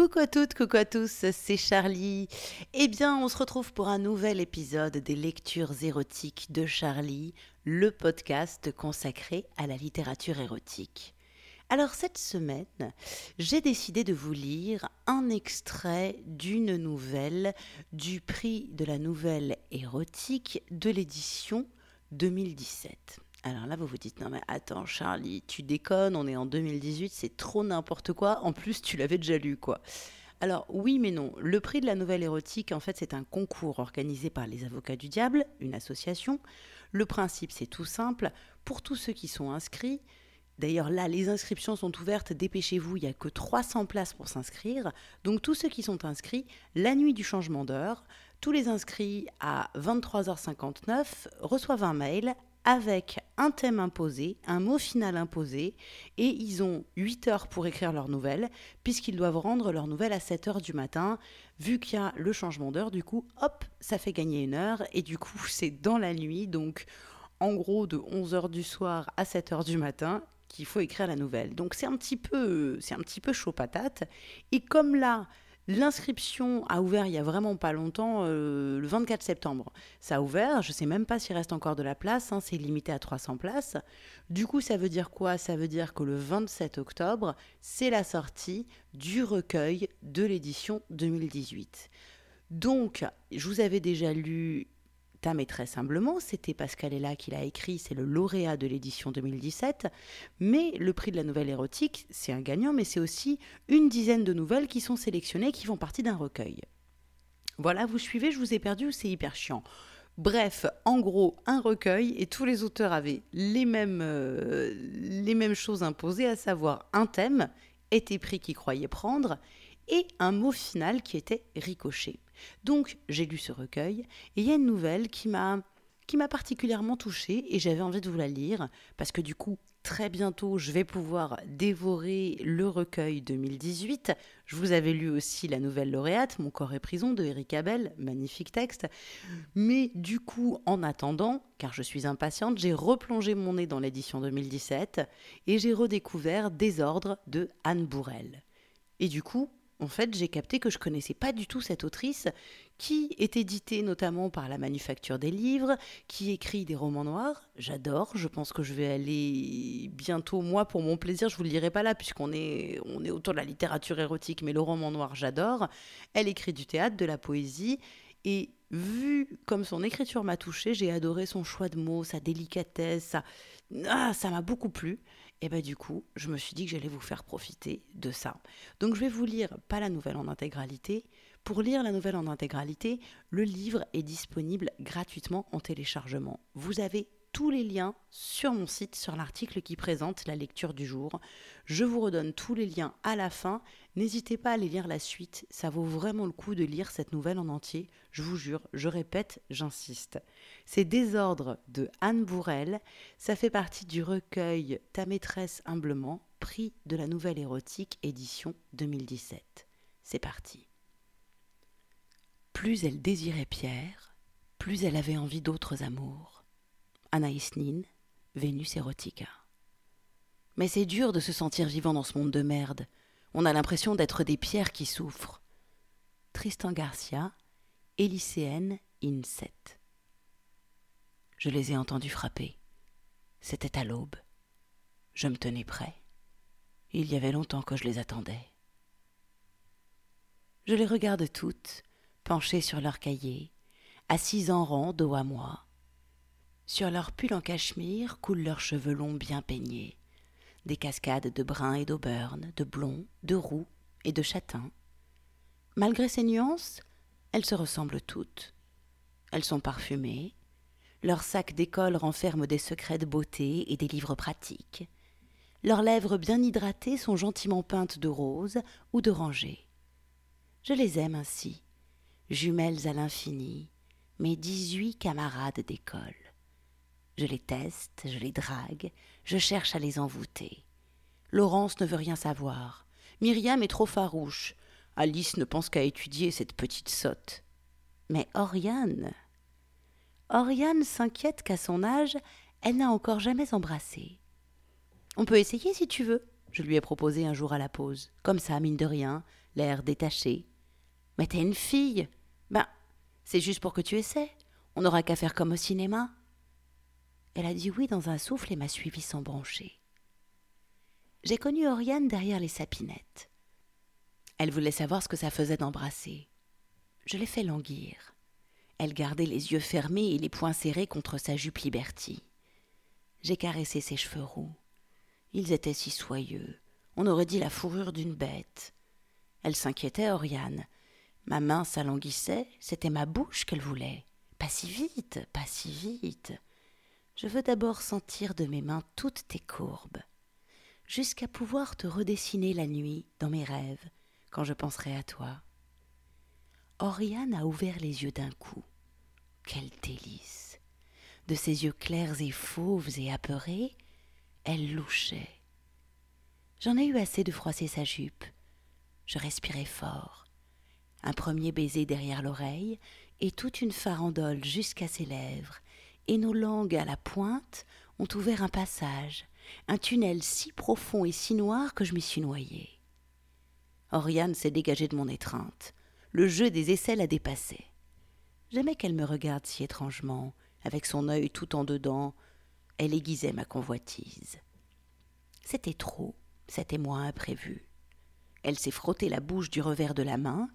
Coucou à toutes, coucou à tous, c'est Charlie. Eh bien, on se retrouve pour un nouvel épisode des lectures érotiques de Charlie, le podcast consacré à la littérature érotique. Alors cette semaine, j'ai décidé de vous lire un extrait d'une nouvelle du prix de la nouvelle érotique de l'édition 2017. Alors là, vous vous dites, non mais attends Charlie, tu déconnes, on est en 2018, c'est trop n'importe quoi, en plus tu l'avais déjà lu quoi. Alors oui mais non, le prix de la nouvelle érotique, en fait c'est un concours organisé par les Avocats du Diable, une association. Le principe c'est tout simple, pour tous ceux qui sont inscrits, D'ailleurs, là, les inscriptions sont ouvertes, dépêchez-vous, il n'y a que 300 places pour s'inscrire. Donc, tous ceux qui sont inscrits, la nuit du changement d'heure, tous les inscrits à 23h59 reçoivent un mail avec un thème imposé, un mot final imposé, et ils ont 8 heures pour écrire leur nouvelle, puisqu'ils doivent rendre leur nouvelle à 7 heures du matin. Vu qu'il y a le changement d'heure, du coup, hop, ça fait gagner une heure, et du coup, c'est dans la nuit, donc en gros de 11 heures du soir à 7 heures du matin qu'il faut écrire la nouvelle. Donc c'est un petit peu, c'est un petit peu chaud patate. Et comme là, L'inscription a ouvert il y a vraiment pas longtemps, euh, le 24 septembre. Ça a ouvert, je sais même pas s'il reste encore de la place, hein, c'est limité à 300 places. Du coup, ça veut dire quoi? Ça veut dire que le 27 octobre, c'est la sortie du recueil de l'édition 2018. Donc, je vous avais déjà lu ta maîtresse humblement, c'était Pascal Ella qui l'a écrit, c'est le lauréat de l'édition 2017. Mais le prix de la nouvelle érotique, c'est un gagnant, mais c'est aussi une dizaine de nouvelles qui sont sélectionnées, qui font partie d'un recueil. Voilà, vous suivez, je vous ai perdu, c'est hyper chiant. Bref, en gros, un recueil et tous les auteurs avaient les mêmes, euh, les mêmes choses imposées, à savoir un thème, était pris qu'ils croyaient prendre, et un mot final qui était ricoché. Donc j'ai lu ce recueil et il y a une nouvelle qui m'a qui m'a particulièrement touchée et j'avais envie de vous la lire parce que du coup très bientôt je vais pouvoir dévorer le recueil 2018. Je vous avais lu aussi la nouvelle lauréate Mon corps est prison de Eric Abel, magnifique texte. Mais du coup en attendant, car je suis impatiente, j'ai replongé mon nez dans l'édition 2017 et j'ai redécouvert Désordre de Anne Bourrel. Et du coup, en fait, j'ai capté que je connaissais pas du tout cette autrice qui est éditée notamment par la Manufacture des Livres, qui écrit des romans noirs. J'adore. Je pense que je vais aller bientôt, moi, pour mon plaisir. Je vous le dirai pas là, puisqu'on est, on est autour de la littérature érotique, mais le roman noir, j'adore. Elle écrit du théâtre, de la poésie. Et vu comme son écriture m'a touchée, j'ai adoré son choix de mots, sa délicatesse, ah, ça m'a beaucoup plu. Et bien du coup, je me suis dit que j'allais vous faire profiter de ça. Donc je vais vous lire pas la nouvelle en intégralité. Pour lire la nouvelle en intégralité, le livre est disponible gratuitement en téléchargement. Vous avez tous les liens sur mon site, sur l'article qui présente la lecture du jour. Je vous redonne tous les liens à la fin. N'hésitez pas à aller lire la suite, ça vaut vraiment le coup de lire cette nouvelle en entier. Je vous jure, je répète, j'insiste. C'est Désordre de Anne Bourrel. Ça fait partie du recueil Ta maîtresse humblement, prix de la nouvelle érotique édition 2017. C'est parti. Plus elle désirait Pierre, plus elle avait envie d'autres amours Anaïs Nin, Vénus Erotica. Mais c'est dur de se sentir vivant dans ce monde de merde. On a l'impression d'être des pierres qui souffrent. Tristan Garcia, Élyséenne in 7. Je les ai entendus frapper. C'était à l'aube. Je me tenais prêt. Il y avait longtemps que je les attendais. Je les regarde toutes, penchées sur leurs cahiers, assises en rang, dos à moi, sur leurs pulls en cachemire coulent leurs cheveux longs bien peignés, des cascades de brun et d'auburn, de blond, de roux et de châtain. Malgré ces nuances, elles se ressemblent toutes. Elles sont parfumées, leurs sacs d'école renferment des secrets de beauté et des livres pratiques. Leurs lèvres bien hydratées sont gentiment peintes de rose ou d'oranger. Je les aime ainsi, jumelles à l'infini, mes dix-huit camarades d'école. Je les teste, je les drague, je cherche à les envoûter. Laurence ne veut rien savoir. Myriam est trop farouche. Alice ne pense qu'à étudier cette petite sotte. Mais Oriane. Oriane s'inquiète qu'à son âge, elle n'a encore jamais embrassé. On peut essayer si tu veux, je lui ai proposé un jour à la pause. Comme ça, mine de rien, l'air détaché. Mais t'es une fille Ben, c'est juste pour que tu essaies. On n'aura qu'à faire comme au cinéma. Elle a dit oui dans un souffle et m'a suivi sans broncher. J'ai connu Oriane derrière les sapinettes. Elle voulait savoir ce que ça faisait d'embrasser. Je l'ai fait languir. Elle gardait les yeux fermés et les poings serrés contre sa jupe Liberty. J'ai caressé ses cheveux roux. Ils étaient si soyeux. On aurait dit la fourrure d'une bête. Elle s'inquiétait, Oriane. Ma main s'alanguissait, c'était ma bouche qu'elle voulait. Pas si vite, pas si vite. Je veux d'abord sentir de mes mains toutes tes courbes, jusqu'à pouvoir te redessiner la nuit dans mes rêves, quand je penserai à toi. Oriane a ouvert les yeux d'un coup. Quel délice. De ses yeux clairs et fauves et apeurés, elle louchait. J'en ai eu assez de froisser sa jupe. Je respirai fort. Un premier baiser derrière l'oreille et toute une farandole jusqu'à ses lèvres, et nos langues à la pointe ont ouvert un passage, un tunnel si profond et si noir que je m'y suis noyée. Oriane s'est dégagée de mon étreinte. Le jeu des essais la dépassait. J'aimais qu'elle me regarde si étrangement, avec son œil tout en dedans. Elle aiguisait ma convoitise. C'était trop, c'était moins imprévu. Elle s'est frottée la bouche du revers de la main.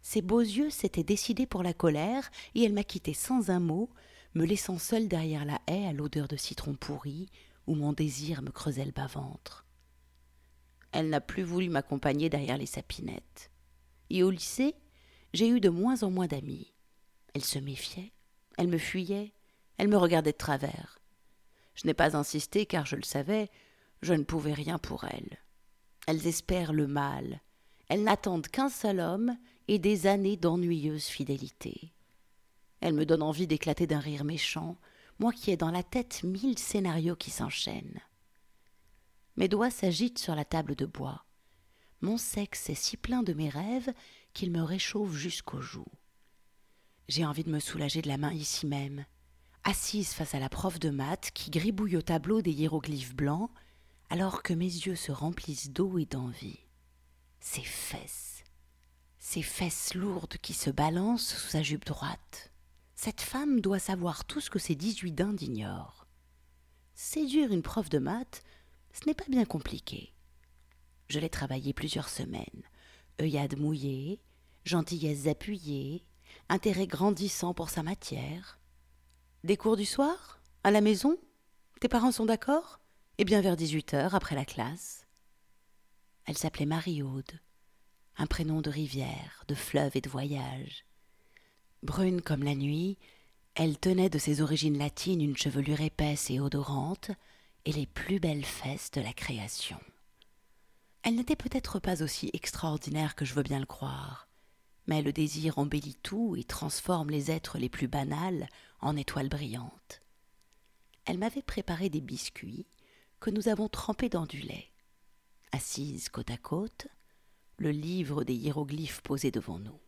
Ses beaux yeux s'étaient décidés pour la colère, et elle m'a quitté sans un mot, me laissant seule derrière la haie à l'odeur de citron pourri, où mon désir me creusait le bas-ventre. Elle n'a plus voulu m'accompagner derrière les sapinettes. Et au lycée, j'ai eu de moins en moins d'amis. Elle se méfiait, elle me fuyait, elle me regardait de travers. Je n'ai pas insisté car je le savais, je ne pouvais rien pour elles. Elles espèrent le mal, elles n'attendent qu'un seul homme et des années d'ennuyeuse fidélité. Elles me donnent envie d'éclater d'un rire méchant, moi qui ai dans la tête mille scénarios qui s'enchaînent. Mes doigts s'agitent sur la table de bois. Mon sexe est si plein de mes rêves qu'il me réchauffe jusqu'aux joues. J'ai envie de me soulager de la main ici même, assise face à la prof de maths qui gribouille au tableau des hiéroglyphes blancs, alors que mes yeux se remplissent d'eau et d'envie. Ses fesses, ses fesses lourdes qui se balancent sous sa jupe droite. Cette femme doit savoir tout ce que ses dix-huit dindes ignorent. Séduire une prof de maths, ce n'est pas bien compliqué. Je l'ai travaillé plusieurs semaines. œillade mouillée, gentillesse appuyée, intérêt grandissant pour sa matière. Des cours du soir À la maison Tes parents sont d'accord? Eh bien vers dix-huit heures, après la classe. Elle s'appelait Marie-Aude, un prénom de rivière, de fleuve et de voyage. Brune comme la nuit, elle tenait de ses origines latines une chevelure épaisse et odorante, et les plus belles fesses de la création. Elle n'était peut-être pas aussi extraordinaire que je veux bien le croire, mais le désir embellit tout et transforme les êtres les plus banals en étoiles brillantes. Elle m'avait préparé des biscuits que nous avons trempés dans du lait. Assise côte à côte, le livre des hiéroglyphes posé devant nous.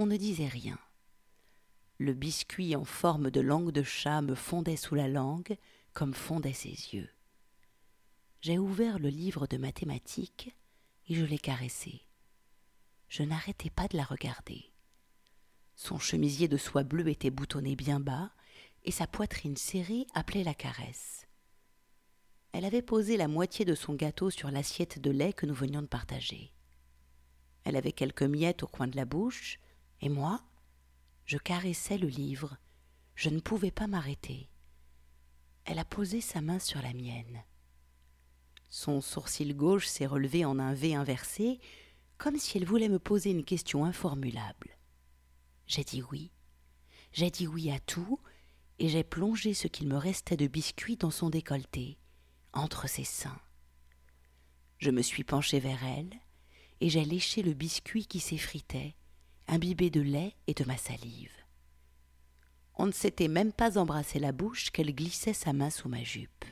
On ne disait rien. Le biscuit en forme de langue de chat me fondait sous la langue comme fondaient ses yeux. J'ai ouvert le livre de mathématiques et je l'ai caressé. Je n'arrêtais pas de la regarder. Son chemisier de soie bleue était boutonné bien bas, et sa poitrine serrée appelait la caresse. Elle avait posé la moitié de son gâteau sur l'assiette de lait que nous venions de partager. Elle avait quelques miettes au coin de la bouche, et moi, je caressais le livre. Je ne pouvais pas m'arrêter. Elle a posé sa main sur la mienne. Son sourcil gauche s'est relevé en un V inversé, comme si elle voulait me poser une question informulable. J'ai dit oui. J'ai dit oui à tout, et j'ai plongé ce qu'il me restait de biscuit dans son décolleté, entre ses seins. Je me suis penché vers elle, et j'ai léché le biscuit qui s'effritait, imbibé de lait et de ma salive. On ne s'était même pas embrassé la bouche qu'elle glissait sa main sous ma jupe.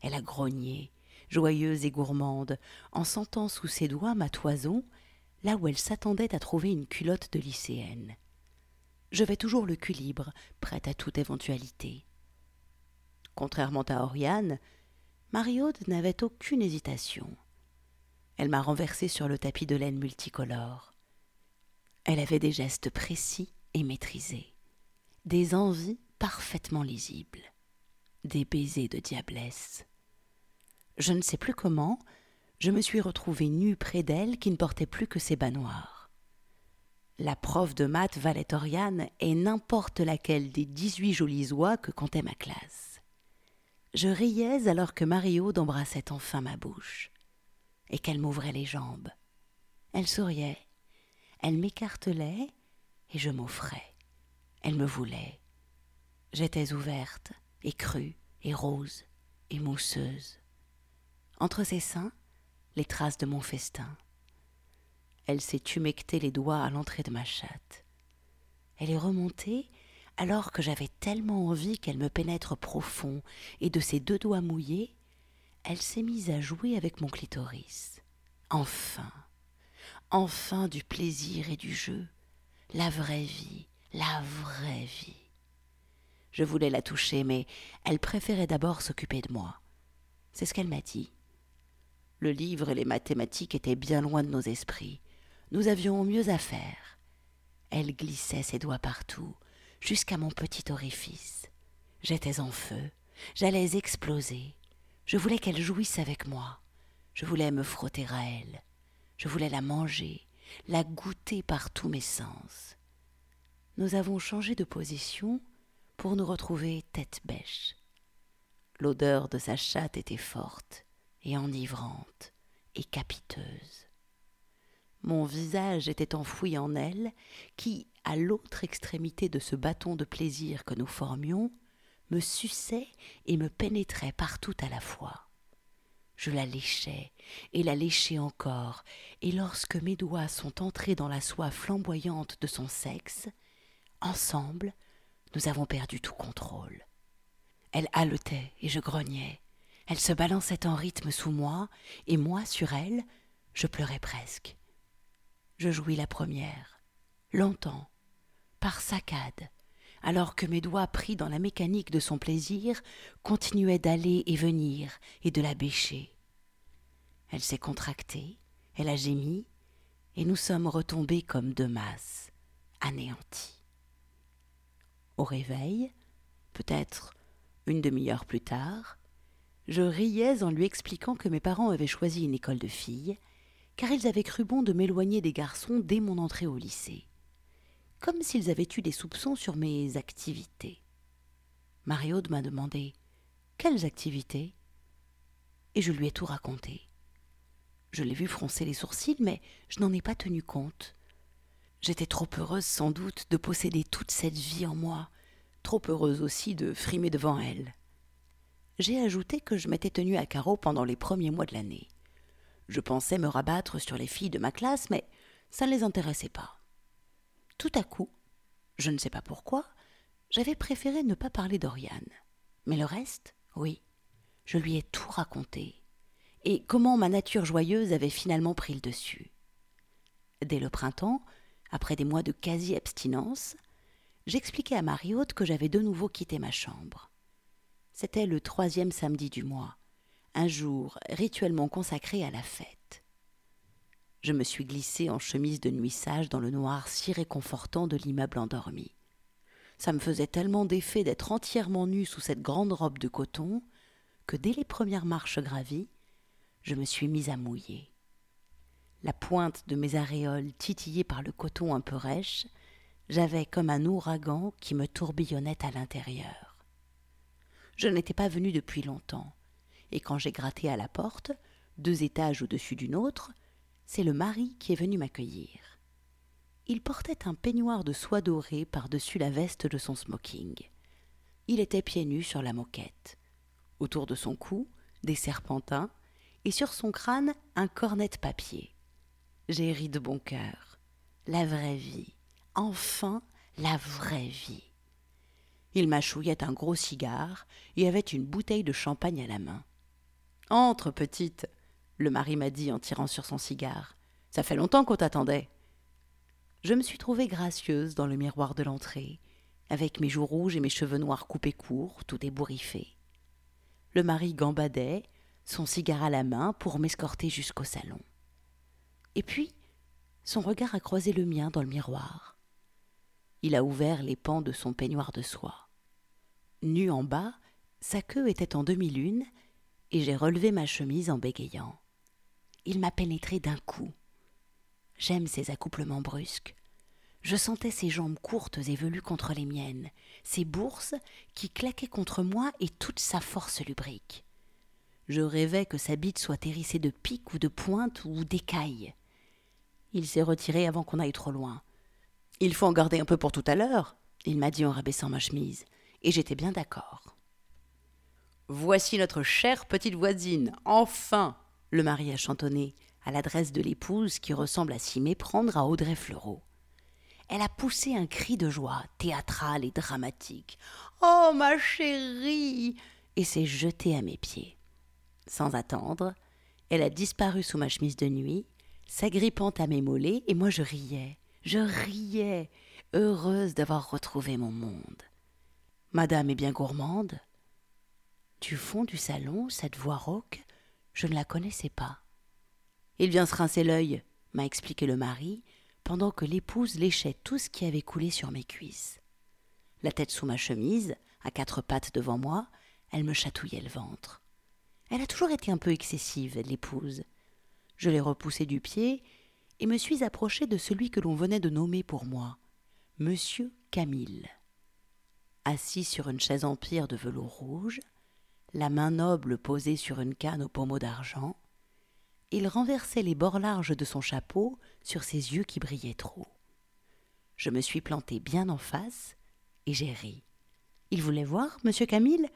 Elle a grogné, joyeuse et gourmande, en sentant sous ses doigts ma toison, là où elle s'attendait à trouver une culotte de lycéenne. Je vais toujours le cul libre, prête à toute éventualité. Contrairement à Oriane, Marie-Aude n'avait aucune hésitation. Elle m'a renversé sur le tapis de laine multicolore. Elle avait des gestes précis et maîtrisés, des envies parfaitement lisibles, des baisers de diablesse. Je ne sais plus comment, je me suis retrouvée nue près d'elle qui ne portait plus que ses bas noirs. La prof de maths Valétoriane est n'importe laquelle des dix-huit jolies oies que comptait ma classe. Je riais alors que Marie-Aude embrassait enfin ma bouche et qu'elle m'ouvrait les jambes. Elle souriait, elle m'écartelait et je m'offrais. Elle me voulait. J'étais ouverte et crue et rose et mousseuse. Entre ses seins, les traces de mon festin. Elle s'est humectée les doigts à l'entrée de ma chatte. Elle est remontée alors que j'avais tellement envie qu'elle me pénètre profond, et de ses deux doigts mouillés, elle s'est mise à jouer avec mon clitoris. Enfin, enfin du plaisir et du jeu, la vraie vie, la vraie vie. Je voulais la toucher, mais elle préférait d'abord s'occuper de moi. C'est ce qu'elle m'a dit. Le livre et les mathématiques étaient bien loin de nos esprits. Nous avions mieux à faire. Elle glissait ses doigts partout, jusqu'à mon petit orifice. J'étais en feu, j'allais exploser. Je voulais qu'elle jouisse avec moi. Je voulais me frotter à elle. Je voulais la manger, la goûter par tous mes sens. Nous avons changé de position pour nous retrouver tête bêche. L'odeur de sa chatte était forte et enivrante et capiteuse. Mon visage était enfoui en elle, qui, à l'autre extrémité de ce bâton de plaisir que nous formions, me suçait et me pénétrait partout à la fois. Je la léchais et la léchais encore, et lorsque mes doigts sont entrés dans la soie flamboyante de son sexe, ensemble, nous avons perdu tout contrôle. Elle haletait et je grognais. Elle se balançait en rythme sous moi, et moi sur elle, je pleurais presque. Je jouis la première, longtemps, par saccades, alors que mes doigts pris dans la mécanique de son plaisir continuaient d'aller et venir et de la bêcher. Elle s'est contractée, elle a gémi, et nous sommes retombés comme deux masses, anéantis. Au réveil, peut-être une demi-heure plus tard, je riais en lui expliquant que mes parents avaient choisi une école de filles, car ils avaient cru bon de m'éloigner des garçons dès mon entrée au lycée comme s'ils avaient eu des soupçons sur mes activités. Marie-Aude m'a demandé Quelles activités Et je lui ai tout raconté. Je l'ai vu froncer les sourcils, mais je n'en ai pas tenu compte. J'étais trop heureuse sans doute de posséder toute cette vie en moi, trop heureuse aussi de frimer devant elle. J'ai ajouté que je m'étais tenue à carreau pendant les premiers mois de l'année. Je pensais me rabattre sur les filles de ma classe, mais ça ne les intéressait pas. Tout à coup, je ne sais pas pourquoi, j'avais préféré ne pas parler d'Oriane. Mais le reste, oui, je lui ai tout raconté. Et comment ma nature joyeuse avait finalement pris le dessus. Dès le printemps, après des mois de quasi-abstinence, j'expliquai à Marie-Haute que j'avais de nouveau quitté ma chambre. C'était le troisième samedi du mois, un jour rituellement consacré à la fête je me suis glissée en chemise de nuit sage dans le noir si réconfortant de l'immeuble endormi. Ça me faisait tellement d'effet d'être entièrement nue sous cette grande robe de coton que dès les premières marches gravies, je me suis mise à mouiller. La pointe de mes aréoles titillée par le coton un peu rêche, j'avais comme un ouragan qui me tourbillonnait à l'intérieur. Je n'étais pas venue depuis longtemps, et quand j'ai gratté à la porte, deux étages au-dessus d'une autre, c'est le mari qui est venu m'accueillir. Il portait un peignoir de soie dorée par-dessus la veste de son smoking. Il était pieds nus sur la moquette. Autour de son cou, des serpentins, et sur son crâne, un cornet de papier. J'ai ri de bon cœur. La vraie vie. Enfin, la vraie vie. Il mâchouillait un gros cigare et avait une bouteille de champagne à la main. Entre, petite, le mari m'a dit en tirant sur son cigare. Ça fait longtemps qu'on t'attendait. Je me suis trouvée gracieuse dans le miroir de l'entrée, avec mes joues rouges et mes cheveux noirs coupés courts, tout ébouriffés. Le mari gambadait, son cigare à la main, pour m'escorter jusqu'au salon. Et puis, son regard a croisé le mien dans le miroir. Il a ouvert les pans de son peignoir de soie. Nu en bas, sa queue était en demi-lune, et j'ai relevé ma chemise en bégayant. Il m'a pénétré d'un coup. J'aime ces accouplements brusques. Je sentais ses jambes courtes et velues contre les miennes, ses bourses qui claquaient contre moi et toute sa force lubrique. Je rêvais que sa bite soit hérissée de piques ou de pointes ou d'écailles. Il s'est retiré avant qu'on aille trop loin. Il faut en garder un peu pour tout à l'heure, il m'a dit en rabaissant ma chemise, et j'étais bien d'accord. Voici notre chère petite voisine, enfin le mari a chantonné, à l'adresse de l'épouse qui ressemble à s'y méprendre à Audrey Fleurot. Elle a poussé un cri de joie, théâtral et dramatique. Oh, ma chérie et s'est jetée à mes pieds. Sans attendre, elle a disparu sous ma chemise de nuit, s'agrippant à mes mollets, et moi je riais, je riais, heureuse d'avoir retrouvé mon monde. Madame est bien gourmande. Du fond du salon, cette voix rauque, je ne la connaissais pas. Il vient se rincer l'œil, m'a expliqué le mari, pendant que l'épouse léchait tout ce qui avait coulé sur mes cuisses. La tête sous ma chemise, à quatre pattes devant moi, elle me chatouillait le ventre. Elle a toujours été un peu excessive, l'épouse. Je l'ai repoussée du pied et me suis approchée de celui que l'on venait de nommer pour moi, Monsieur Camille. Assis sur une chaise empire de velours rouge, la main noble posée sur une canne au pommeau d'argent, il renversait les bords larges de son chapeau sur ses yeux qui brillaient trop. Je me suis plantée bien en face et j'ai ri. Il voulait voir, monsieur Camille?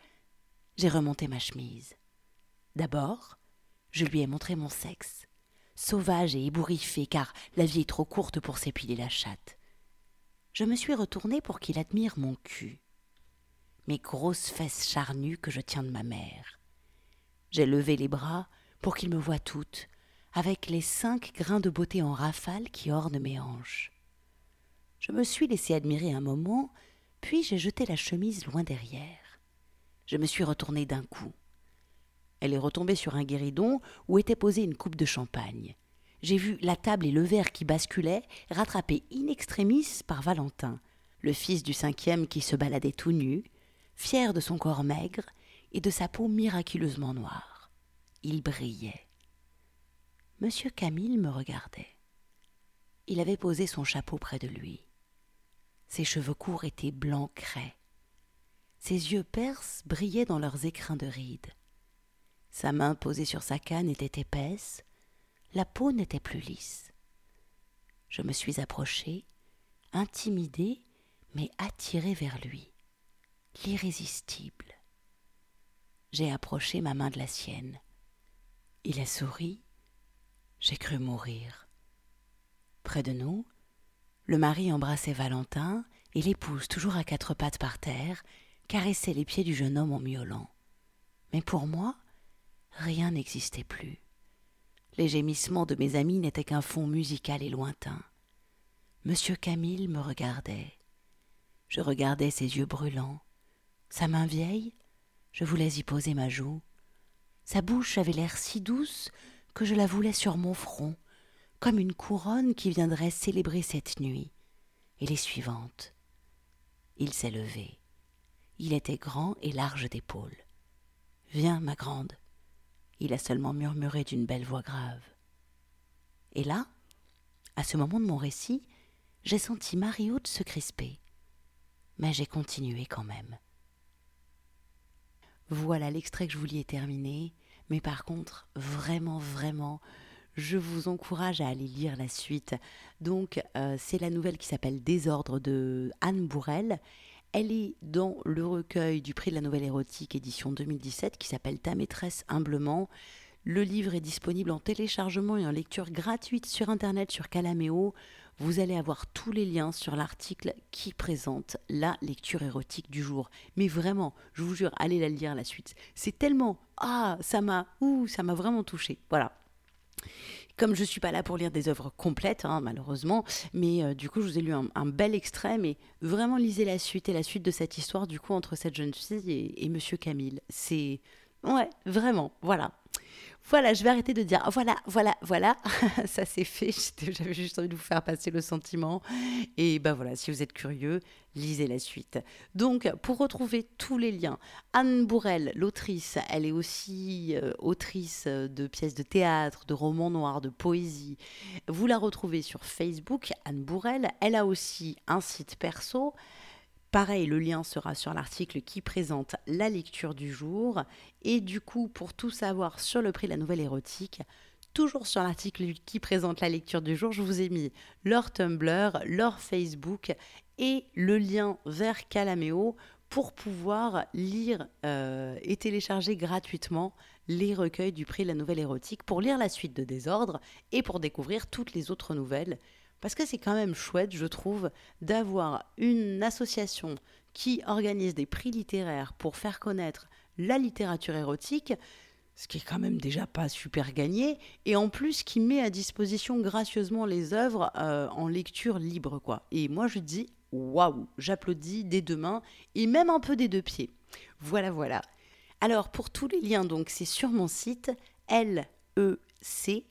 J'ai remonté ma chemise. D'abord, je lui ai montré mon sexe, sauvage et ébouriffé, car la vie est trop courte pour s'épiler la chatte. Je me suis retournée pour qu'il admire mon cul mes grosses fesses charnues que je tiens de ma mère. J'ai levé les bras pour qu'il me voie toute, avec les cinq grains de beauté en rafale qui ornent mes hanches. Je me suis laissé admirer un moment, puis j'ai jeté la chemise loin derrière. Je me suis retournée d'un coup. Elle est retombée sur un guéridon où était posée une coupe de champagne. J'ai vu la table et le verre qui basculaient, rattrapés in extremis par Valentin, le fils du cinquième qui se baladait tout nu, fier de son corps maigre et de sa peau miraculeusement noire. Il brillait. Monsieur Camille me regardait. Il avait posé son chapeau près de lui. Ses cheveux courts étaient blancs craies. Ses yeux perses brillaient dans leurs écrins de rides. Sa main posée sur sa canne était épaisse, la peau n'était plus lisse. Je me suis approchée, intimidée, mais attirée vers lui l'irrésistible. J'ai approché ma main de la sienne. Il a souri. J'ai cru mourir. Près de nous, le mari embrassait Valentin et l'épouse, toujours à quatre pattes par terre, caressait les pieds du jeune homme en miaulant. Mais pour moi, rien n'existait plus. Les gémissements de mes amis n'étaient qu'un fond musical et lointain. Monsieur Camille me regardait. Je regardais ses yeux brûlants, sa main vieille, je voulais y poser ma joue. Sa bouche avait l'air si douce que je la voulais sur mon front, comme une couronne qui viendrait célébrer cette nuit et les suivantes. Il s'est levé. Il était grand et large d'épaules. Viens, ma grande. Il a seulement murmuré d'une belle voix grave. Et là, à ce moment de mon récit, j'ai senti Marie-Haute se crisper. Mais j'ai continué quand même. Voilà, l'extrait que je voulais terminer. Mais par contre, vraiment, vraiment, je vous encourage à aller lire la suite. Donc, euh, c'est la nouvelle qui s'appelle Désordre de Anne Bourrel. Elle est dans le recueil du prix de la nouvelle érotique édition 2017 qui s'appelle Ta maîtresse humblement. Le livre est disponible en téléchargement et en lecture gratuite sur Internet sur Calameo vous allez avoir tous les liens sur l'article qui présente la lecture érotique du jour. Mais vraiment, je vous jure, allez la lire la suite. C'est tellement ah, ça m'a ouh, ça m'a vraiment touché. Voilà. Comme je ne suis pas là pour lire des œuvres complètes, hein, malheureusement, mais euh, du coup, je vous ai lu un, bel extrait, mais vraiment lisez la suite et la suite de cette histoire, du coup, entre cette jeune fille et, et Monsieur Camille. C'est. Ouais, vraiment, voilà. Voilà, je vais arrêter de dire voilà, voilà, voilà, ça c'est fait. J'avais juste envie de vous faire passer le sentiment. Et ben voilà, si vous êtes curieux, lisez la suite. Donc, pour retrouver tous les liens, Anne Bourrel, l'autrice, elle est aussi euh, autrice de pièces de théâtre, de romans noirs, de poésie. Vous la retrouvez sur Facebook, Anne Bourrel. Elle a aussi un site perso. Pareil, le lien sera sur l'article qui présente la lecture du jour. Et du coup, pour tout savoir sur le prix de la nouvelle érotique, toujours sur l'article qui présente la lecture du jour, je vous ai mis leur Tumblr, leur Facebook et le lien vers Calameo pour pouvoir lire euh, et télécharger gratuitement les recueils du prix de la nouvelle érotique, pour lire la suite de Désordre et pour découvrir toutes les autres nouvelles parce que c'est quand même chouette, je trouve, d'avoir une association qui organise des prix littéraires pour faire connaître la littérature érotique, ce qui est quand même déjà pas super gagné, et en plus qui met à disposition gracieusement les œuvres euh, en lecture libre, quoi. Et moi je dis waouh, j'applaudis des deux mains et même un peu des deux pieds. Voilà, voilà. Alors pour tous les liens, donc c'est sur mon site lec.charlie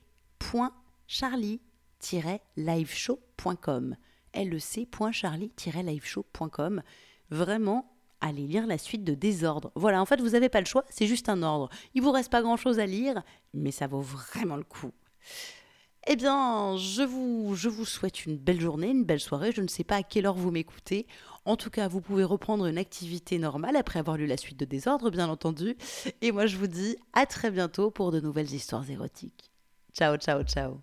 liveshow.com lec.charlie-liveshow.com Vraiment, allez lire la suite de Désordre. Voilà, en fait, vous n'avez pas le choix, c'est juste un ordre. Il vous reste pas grand-chose à lire, mais ça vaut vraiment le coup. Eh bien, je vous, je vous souhaite une belle journée, une belle soirée. Je ne sais pas à quelle heure vous m'écoutez. En tout cas, vous pouvez reprendre une activité normale après avoir lu la suite de Désordre, bien entendu. Et moi, je vous dis à très bientôt pour de nouvelles histoires érotiques. Ciao, ciao, ciao.